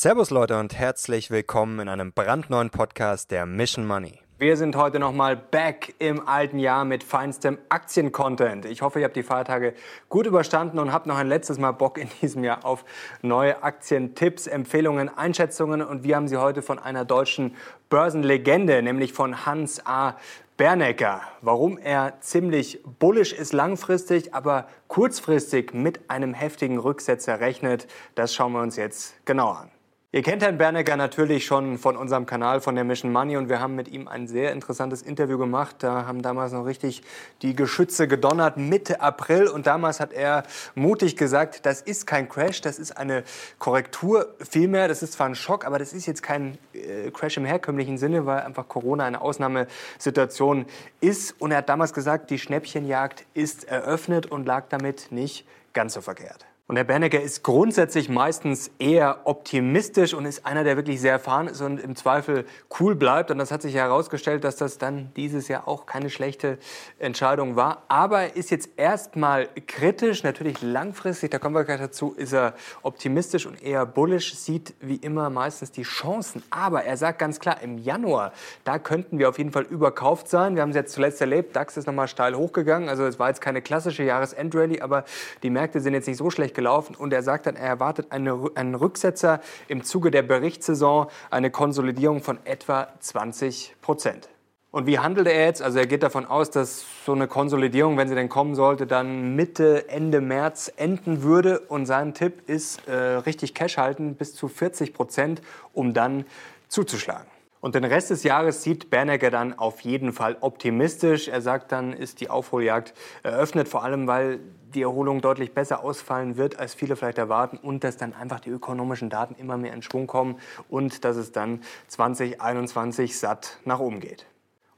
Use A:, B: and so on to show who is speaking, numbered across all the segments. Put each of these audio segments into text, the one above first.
A: Servus Leute und herzlich willkommen in einem brandneuen Podcast der Mission Money. Wir sind heute nochmal back im alten Jahr mit feinstem Aktien-Content. Ich hoffe, ihr habt die Feiertage gut überstanden und habt noch ein letztes Mal Bock in diesem Jahr auf neue Aktientipps, Empfehlungen, Einschätzungen. Und wir haben sie heute von einer deutschen Börsenlegende, nämlich von Hans A. Bernecker. Warum er ziemlich bullisch ist langfristig, aber kurzfristig mit einem heftigen Rücksetzer rechnet, das schauen wir uns jetzt genauer an. Ihr kennt Herrn Bernecker natürlich schon von unserem Kanal von der Mission Money und wir haben mit ihm ein sehr interessantes Interview gemacht. Da haben damals noch richtig die Geschütze gedonnert, Mitte April und damals hat er mutig gesagt, das ist kein Crash, das ist eine Korrektur. Vielmehr, das ist zwar ein Schock, aber das ist jetzt kein äh, Crash im herkömmlichen Sinne, weil einfach Corona eine Ausnahmesituation ist. Und er hat damals gesagt, die Schnäppchenjagd ist eröffnet und lag damit nicht ganz so verkehrt. Und Herr Bernecker ist grundsätzlich meistens eher optimistisch und ist einer, der wirklich sehr erfahren ist und im Zweifel cool bleibt. Und das hat sich herausgestellt, dass das dann dieses Jahr auch keine schlechte Entscheidung war. Aber er ist jetzt erstmal kritisch, natürlich langfristig, da kommen wir gleich dazu, ist er optimistisch und eher bullish, sieht wie immer meistens die Chancen. Aber er sagt ganz klar, im Januar, da könnten wir auf jeden Fall überkauft sein. Wir haben es jetzt zuletzt erlebt, DAX ist nochmal steil hochgegangen. Also es war jetzt keine klassische Jahresendrallye, aber die Märkte sind jetzt nicht so schlecht gelaufen und er sagt dann, er erwartet eine, einen Rücksetzer im Zuge der Berichtssaison, eine Konsolidierung von etwa 20 Prozent. Und wie handelt er jetzt? Also er geht davon aus, dass so eine Konsolidierung, wenn sie denn kommen sollte, dann Mitte, Ende März enden würde. Und sein Tipp ist, äh, richtig Cash halten bis zu 40 Prozent, um dann zuzuschlagen. Und den Rest des Jahres sieht Bernecker dann auf jeden Fall optimistisch. Er sagt dann, ist die Aufholjagd eröffnet, vor allem weil die Erholung deutlich besser ausfallen wird, als viele vielleicht erwarten und dass dann einfach die ökonomischen Daten immer mehr in Schwung kommen und dass es dann 2021 satt nach oben geht.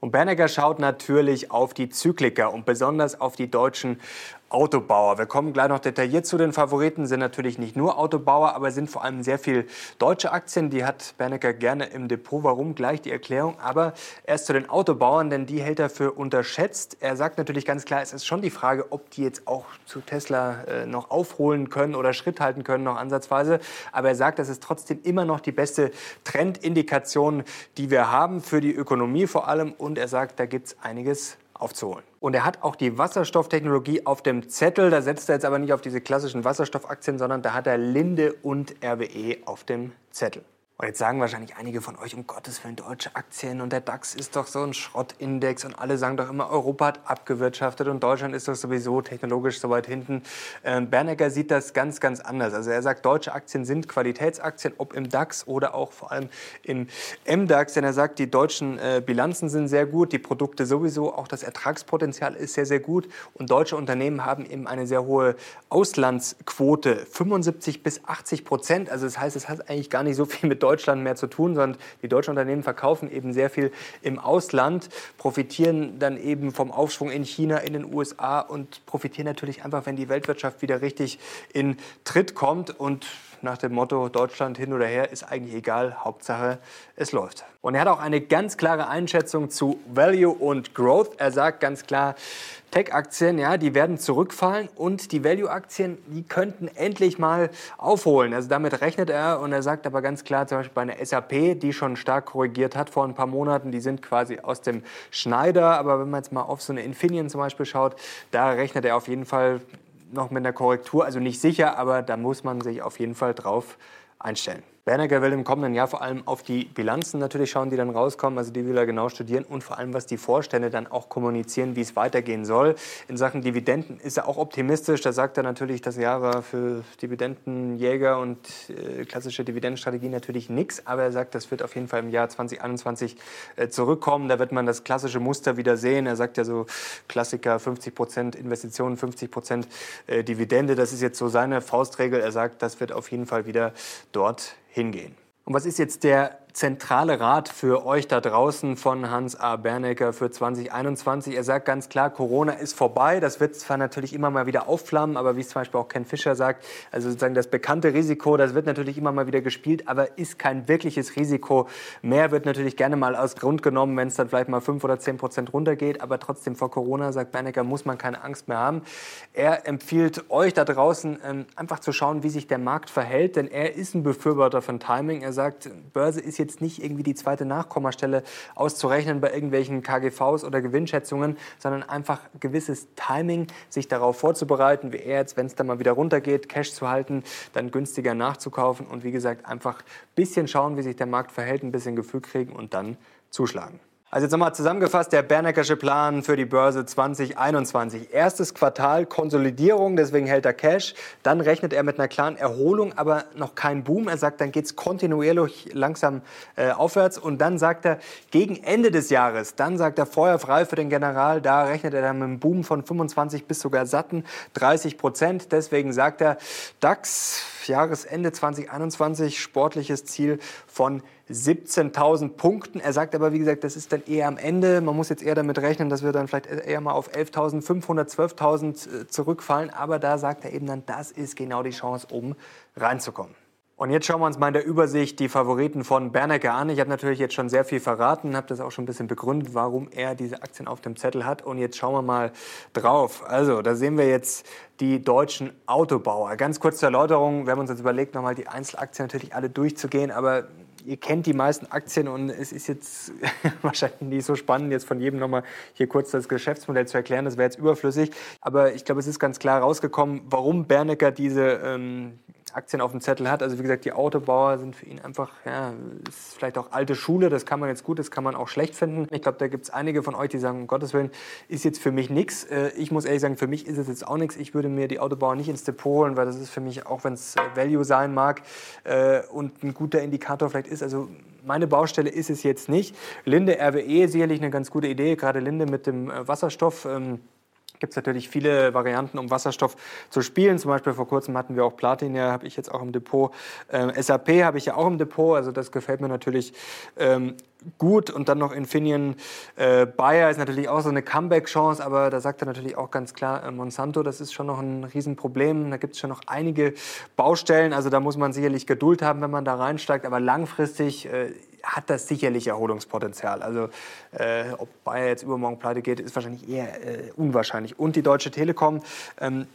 A: Und Bernecker schaut natürlich auf die Zykliker und besonders auf die deutschen Autobauer. Wir kommen gleich noch detailliert zu den Favoriten, sind natürlich nicht nur Autobauer, aber sind vor allem sehr viel deutsche Aktien. Die hat Bernecker gerne im Depot. Warum? Gleich die Erklärung. Aber erst zu den Autobauern, denn die hält er für unterschätzt. Er sagt natürlich ganz klar, es ist schon die Frage, ob die jetzt auch zu Tesla äh, noch aufholen können oder Schritt halten können, noch ansatzweise. Aber er sagt, das ist trotzdem immer noch die beste Trendindikation, die wir haben für die Ökonomie vor allem. Und er sagt, da gibt es einiges aufzuholen. Und er hat auch die Wasserstofftechnologie auf dem Zettel. Da setzt er jetzt aber nicht auf diese klassischen Wasserstoffaktien, sondern da hat er Linde und RWE auf dem Zettel. Und jetzt sagen wahrscheinlich einige von euch, um Gottes Willen, deutsche Aktien und der DAX ist doch so ein Schrottindex und alle sagen doch immer, Europa hat abgewirtschaftet und Deutschland ist doch sowieso technologisch so weit hinten. Ähm, Bernecker sieht das ganz, ganz anders. Also er sagt, deutsche Aktien sind Qualitätsaktien, ob im DAX oder auch vor allem im MDAX, denn er sagt, die deutschen äh, Bilanzen sind sehr gut, die Produkte sowieso, auch das Ertragspotenzial ist sehr, sehr gut und deutsche Unternehmen haben eben eine sehr hohe Auslandsquote, 75 bis 80 Prozent. Also das heißt, es hat eigentlich gar nicht so viel mit Deutschland Deutschland mehr zu tun, sondern die deutschen Unternehmen verkaufen eben sehr viel im Ausland, profitieren dann eben vom Aufschwung in China, in den USA und profitieren natürlich einfach, wenn die Weltwirtschaft wieder richtig in Tritt kommt. Und nach dem Motto Deutschland hin oder her ist eigentlich egal, Hauptsache es läuft. Und er hat auch eine ganz klare Einschätzung zu Value und Growth. Er sagt ganz klar, Tech-Aktien, ja, die werden zurückfallen und die Value-Aktien, die könnten endlich mal aufholen. Also damit rechnet er und er sagt aber ganz klar, zum Beispiel bei einer SAP, die schon stark korrigiert hat vor ein paar Monaten, die sind quasi aus dem Schneider. Aber wenn man jetzt mal auf so eine Infineon zum Beispiel schaut, da rechnet er auf jeden Fall noch mit einer Korrektur, also nicht sicher, aber da muss man sich auf jeden Fall drauf einstellen. Bernecker will im kommenden Jahr vor allem auf die Bilanzen natürlich schauen, die dann rauskommen. Also die will er genau studieren und vor allem, was die Vorstände dann auch kommunizieren, wie es weitergehen soll. In Sachen Dividenden ist er auch optimistisch. Da sagt er natürlich, das Jahr war für Dividendenjäger und äh, klassische Dividendenstrategie natürlich nichts. Aber er sagt, das wird auf jeden Fall im Jahr 2021 äh, zurückkommen. Da wird man das klassische Muster wieder sehen. Er sagt ja so Klassiker 50 Prozent Investitionen, 50 Prozent äh, Dividende. Das ist jetzt so seine Faustregel. Er sagt, das wird auf jeden Fall wieder dort hingehen. Und was ist jetzt der zentrale Rat für euch da draußen von Hans A. Bernecker für 2021. Er sagt ganz klar, Corona ist vorbei. Das wird zwar natürlich immer mal wieder aufflammen, aber wie es zum Beispiel auch Ken Fischer sagt, also sozusagen das bekannte Risiko, das wird natürlich immer mal wieder gespielt, aber ist kein wirkliches Risiko. Mehr wird natürlich gerne mal als Grund genommen, wenn es dann vielleicht mal 5 oder 10 Prozent runtergeht. Aber trotzdem vor Corona, sagt Bernecker, muss man keine Angst mehr haben. Er empfiehlt euch da draußen ähm, einfach zu schauen, wie sich der Markt verhält, denn er ist ein Befürworter von Timing. Er sagt, Börse ist jetzt nicht irgendwie die zweite Nachkommastelle auszurechnen bei irgendwelchen KGVs oder Gewinnschätzungen, sondern einfach gewisses Timing, sich darauf vorzubereiten, wie er jetzt, wenn es dann mal wieder runtergeht, Cash zu halten, dann günstiger nachzukaufen und wie gesagt einfach ein bisschen schauen, wie sich der Markt verhält, ein bisschen Gefühl kriegen und dann zuschlagen. Also jetzt nochmal zusammengefasst, der Berneckersche Plan für die Börse 2021. Erstes Quartal Konsolidierung, deswegen hält er Cash. Dann rechnet er mit einer klaren Erholung, aber noch kein Boom. Er sagt, dann geht es kontinuierlich langsam äh, aufwärts. Und dann sagt er, gegen Ende des Jahres, dann sagt er Feuer frei für den General. Da rechnet er dann mit einem Boom von 25 bis sogar satten 30 Prozent. Deswegen sagt er, DAX Jahresende 2021 sportliches Ziel von 17.000 Punkten. Er sagt aber, wie gesagt, das ist dann eher am Ende. Man muss jetzt eher damit rechnen, dass wir dann vielleicht eher mal auf 11.500, 12.000 äh, zurückfallen. Aber da sagt er eben dann, das ist genau die Chance, um reinzukommen. Und jetzt schauen wir uns mal in der Übersicht die Favoriten von Bernecker an. Ich habe natürlich jetzt schon sehr viel verraten, habe das auch schon ein bisschen begründet, warum er diese Aktien auf dem Zettel hat. Und jetzt schauen wir mal drauf. Also, da sehen wir jetzt die deutschen Autobauer. Ganz kurz zur Erläuterung. Wir haben uns jetzt überlegt, nochmal die Einzelaktien natürlich alle durchzugehen. Aber ihr kennt die meisten Aktien und es ist jetzt wahrscheinlich nicht so spannend, jetzt von jedem nochmal hier kurz das Geschäftsmodell zu erklären. Das wäre jetzt überflüssig. Aber ich glaube, es ist ganz klar rausgekommen, warum Bernecker diese ähm, Aktien auf dem Zettel hat. Also wie gesagt, die Autobauer sind für ihn einfach, ja, ist vielleicht auch alte Schule, das kann man jetzt gut, das kann man auch schlecht finden. Ich glaube, da gibt es einige von euch, die sagen, um Gottes Willen, ist jetzt für mich nichts. Äh, ich muss ehrlich sagen, für mich ist es jetzt auch nichts. Ich würde mir die Autobauer nicht ins Depot holen, weil das ist für mich, auch wenn es äh, Value sein mag äh, und ein guter Indikator vielleicht ist, also meine Baustelle ist es jetzt nicht. Linde RWE sicherlich eine ganz gute Idee, gerade Linde mit dem Wasserstoff. Gibt es natürlich viele Varianten, um Wasserstoff zu spielen. Zum Beispiel vor kurzem hatten wir auch Platin, ja, habe ich jetzt auch im Depot. Ähm, SAP habe ich ja auch im Depot, also das gefällt mir natürlich ähm, gut. Und dann noch Infineon äh, Bayer ist natürlich auch so eine Comeback-Chance, aber da sagt er natürlich auch ganz klar, äh, Monsanto, das ist schon noch ein Riesenproblem. Da gibt es schon noch einige Baustellen. Also da muss man sicherlich Geduld haben, wenn man da reinsteigt. Aber langfristig äh, hat das sicherlich Erholungspotenzial. Also äh, ob Bayer jetzt übermorgen pleite geht, ist wahrscheinlich eher äh, unwahrscheinlich. Und die Deutsche Telekom, ähm,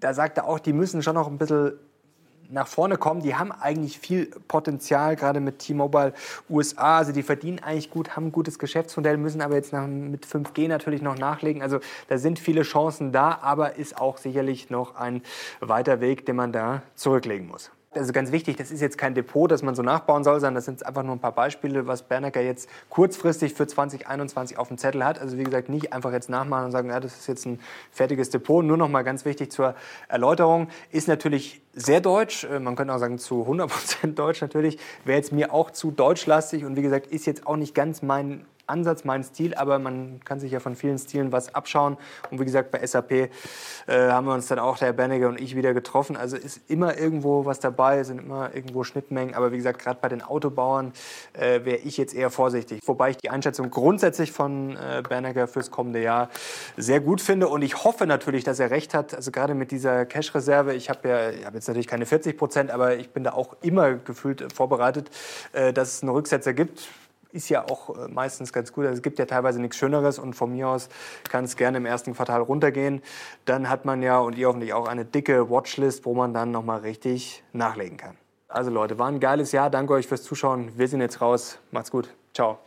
A: da sagt er auch, die müssen schon noch ein bisschen nach vorne kommen. Die haben eigentlich viel Potenzial, gerade mit T-Mobile USA. Also die verdienen eigentlich gut, haben ein gutes Geschäftsmodell, müssen aber jetzt nach, mit 5G natürlich noch nachlegen. Also da sind viele Chancen da, aber ist auch sicherlich noch ein weiter Weg, den man da zurücklegen muss also ganz wichtig, das ist jetzt kein Depot, das man so nachbauen soll, sondern das sind einfach nur ein paar Beispiele, was Bernecker jetzt kurzfristig für 2021 auf dem Zettel hat. Also wie gesagt, nicht einfach jetzt nachmachen und sagen, ja, das ist jetzt ein fertiges Depot. Nur noch mal ganz wichtig zur Erläuterung, ist natürlich sehr deutsch, äh, man könnte auch sagen zu 100% deutsch natürlich, wäre jetzt mir auch zu deutschlastig und wie gesagt, ist jetzt auch nicht ganz mein Ansatz, mein Stil, aber man kann sich ja von vielen Stilen was abschauen. Und wie gesagt, bei SAP äh, haben wir uns dann auch, der Herr Benniger und ich, wieder getroffen. Also ist immer irgendwo was dabei, sind immer irgendwo Schnittmengen. Aber wie gesagt, gerade bei den Autobauern äh, wäre ich jetzt eher vorsichtig. Wobei ich die Einschätzung grundsätzlich von äh, Bernecker fürs kommende Jahr sehr gut finde. Und ich hoffe natürlich, dass er recht hat. Also gerade mit dieser Cash-Reserve. Ich habe ja ich hab jetzt natürlich keine 40 Prozent, aber ich bin da auch immer gefühlt vorbereitet, äh, dass es einen Rücksetzer gibt ist ja auch äh, meistens ganz gut. Also es gibt ja teilweise nichts Schöneres und von mir aus kann es gerne im ersten Quartal runtergehen. Dann hat man ja und ihr hoffentlich auch eine dicke Watchlist, wo man dann nochmal richtig nachlegen kann. Also Leute, war ein geiles Jahr. Danke euch fürs Zuschauen. Wir sind jetzt raus. Macht's gut. Ciao.